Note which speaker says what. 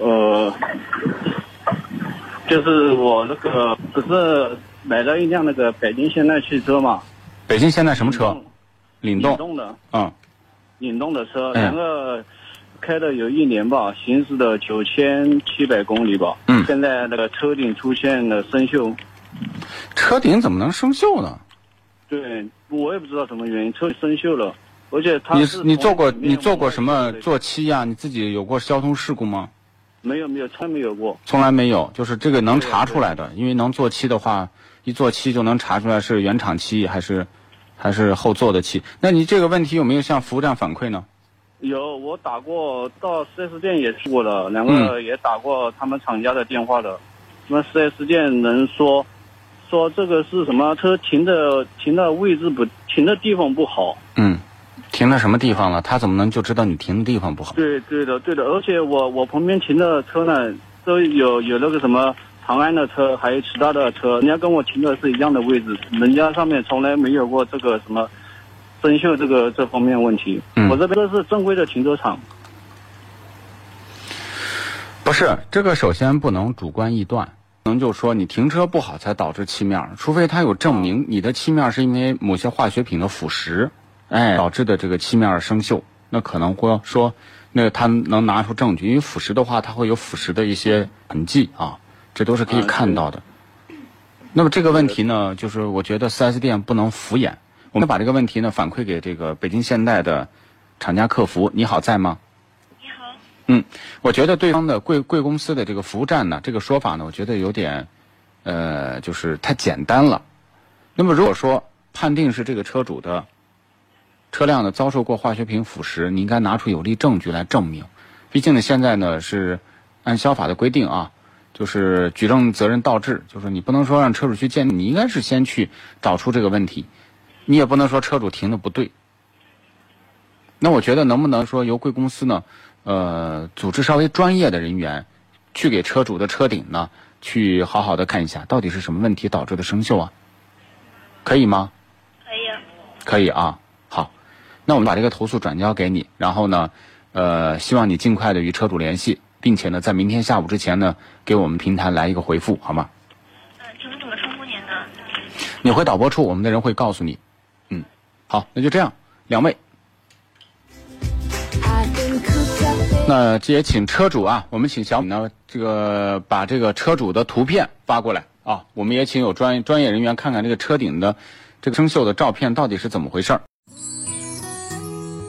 Speaker 1: 呃，就是我那个不是买了一辆那个北京现代汽车嘛，
Speaker 2: 北京现代什么车？领动。
Speaker 1: 领动的，
Speaker 2: 嗯，
Speaker 1: 领动的车，
Speaker 2: 哎
Speaker 1: 两个开了有一年吧，行驶的九千七百公里吧。
Speaker 2: 嗯
Speaker 1: 现在那个车顶出现了生锈，
Speaker 2: 车顶怎么能生锈呢？
Speaker 1: 对我也不知道什么原因，车生锈了，而且它
Speaker 2: 你
Speaker 1: 是
Speaker 2: 你做过你做过什么做漆呀、你自己有过交通事故吗？
Speaker 1: 没有没有，从来没有过。
Speaker 2: 从来没有，就是这个能查出来的，因为能做漆的话，一做漆就能查出来是原厂漆还是还是后做的漆。那你这个问题有没有向服务站反馈呢？
Speaker 1: 有，我打过到 4S 店也去过了，两
Speaker 2: 嗯
Speaker 1: 个也打过他们厂家的电话的。那 4S 店人说说这个是什么车停的停的位置不停的地方不好。
Speaker 2: 嗯，停在什么地方了？他怎么能就知道你停的地方不好？
Speaker 1: 对对的对的，而且我我旁边停的车呢都有有那个什么长安的车，还有其他的车，人家跟我停的是一样的位置，人家上面从来没有过这个什么生锈这个这方面问题。
Speaker 2: 嗯
Speaker 1: 我这边都是正规的停车场。
Speaker 2: 不是，这个首先不能主观臆断，不能就说你停车不好才导致漆面，除非他有证明你的漆面是因为某些化学品的腐蚀，哎导致的这个漆面儿生锈，那可能会说，那他能拿出证据，因为腐蚀的话，它会有腐蚀的一些痕迹啊，这都是可以
Speaker 1: 啊
Speaker 2: 看到的。那么这个问题呢，就是我觉得 4S 店不能敷衍，我们把这个问题呢反馈给这个北京现代的厂家客服。你好，在吗？
Speaker 3: 你好，
Speaker 2: 嗯，我觉得对方的贵贵公司的这个服务站呢，这个说法呢，我觉得有点，呃，就是太简单了。那么如果说判定是这个车主的车辆呢遭受过化学品腐蚀，你应该拿出有力证据来证明。毕竟呢，现在呢是按消法的规定啊，就是举证责任倒置，就是你不能说让车主去鉴定，你应该是先去找出这个问题，你也不能说车主停的不对。那我觉得能不能说由贵公司呢，呃，组织稍微专业的人员，去给车主的车顶呢，去好好的看一下，到底是什么问题导致的生锈啊？可以吗？
Speaker 3: 可以啊。
Speaker 2: 可以啊。好，那我们把这个投诉转交给你，然后呢，呃，希望你尽快的与车主联系，并且呢，在明天下午之前呢，给我们平台来一个回复，好吗？
Speaker 3: 嗯，请问怎么称呼您呢？
Speaker 2: 你回导播处，我们的人会告诉你。嗯，好，那就这样，两位。那这也请车主啊，我们请小米呢，这个把这个车主的图片发过来啊，我们也请有专专业人员看看这个车顶的这个生锈的照片到底是怎么回事儿。